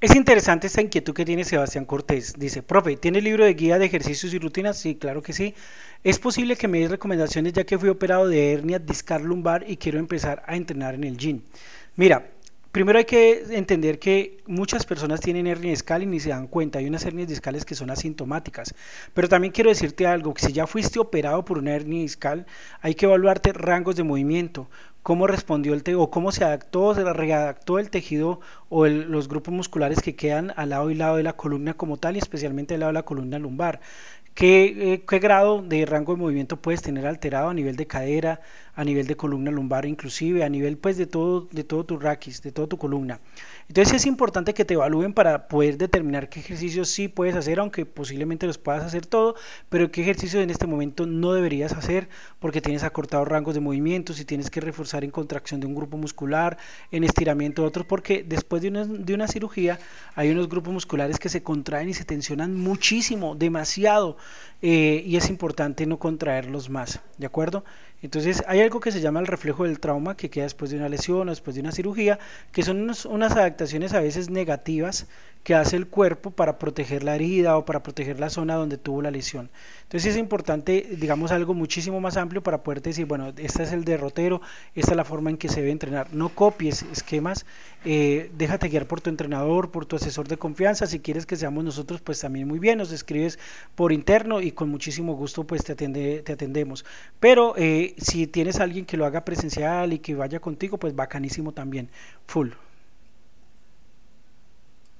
Es interesante esta inquietud que tiene Sebastián Cortés. Dice, profe, ¿tiene libro de guía de ejercicios y rutinas? Sí, claro que sí. Es posible que me dé recomendaciones ya que fui operado de hernia discal lumbar y quiero empezar a entrenar en el gym. Mira, Primero hay que entender que muchas personas tienen hernia discal y ni se dan cuenta. Hay unas hernias discales que son asintomáticas. Pero también quiero decirte algo, que si ya fuiste operado por una hernia discal, hay que evaluarte rangos de movimiento, cómo respondió el o cómo se adaptó, se readaptó el tejido o los grupos musculares que quedan al lado y lado de la columna como tal y especialmente al lado de la columna lumbar. Eh, ¿Qué, grado de rango de movimiento puedes tener alterado a nivel de cadera, a nivel de columna lumbar, inclusive a nivel pues de todo, de todo tu raquis, de toda tu columna? Entonces es importante que te evalúen para poder determinar qué ejercicios sí puedes hacer, aunque posiblemente los puedas hacer todo, pero qué ejercicios en este momento no deberías hacer porque tienes acortados rangos de movimiento, si tienes que reforzar en contracción de un grupo muscular, en estiramiento de otros, porque después de una, de una cirugía hay unos grupos musculares que se contraen y se tensionan muchísimo, demasiado, eh, y es importante no contraerlos más, ¿de acuerdo? Entonces hay algo que se llama el reflejo del trauma que queda después de una lesión o después de una cirugía, que son unas adaptaciones a veces negativas que hace el cuerpo para proteger la herida o para proteger la zona donde tuvo la lesión. Entonces es importante, digamos, algo muchísimo más amplio para poder decir, bueno, este es el derrotero, esta es la forma en que se debe entrenar. No copies esquemas, eh, déjate guiar por tu entrenador, por tu asesor de confianza. Si quieres que seamos nosotros, pues también muy bien, nos escribes por interno y con muchísimo gusto pues te, atende, te atendemos. Pero eh, si tienes alguien que lo haga presencial y que vaya contigo, pues bacanísimo también, full.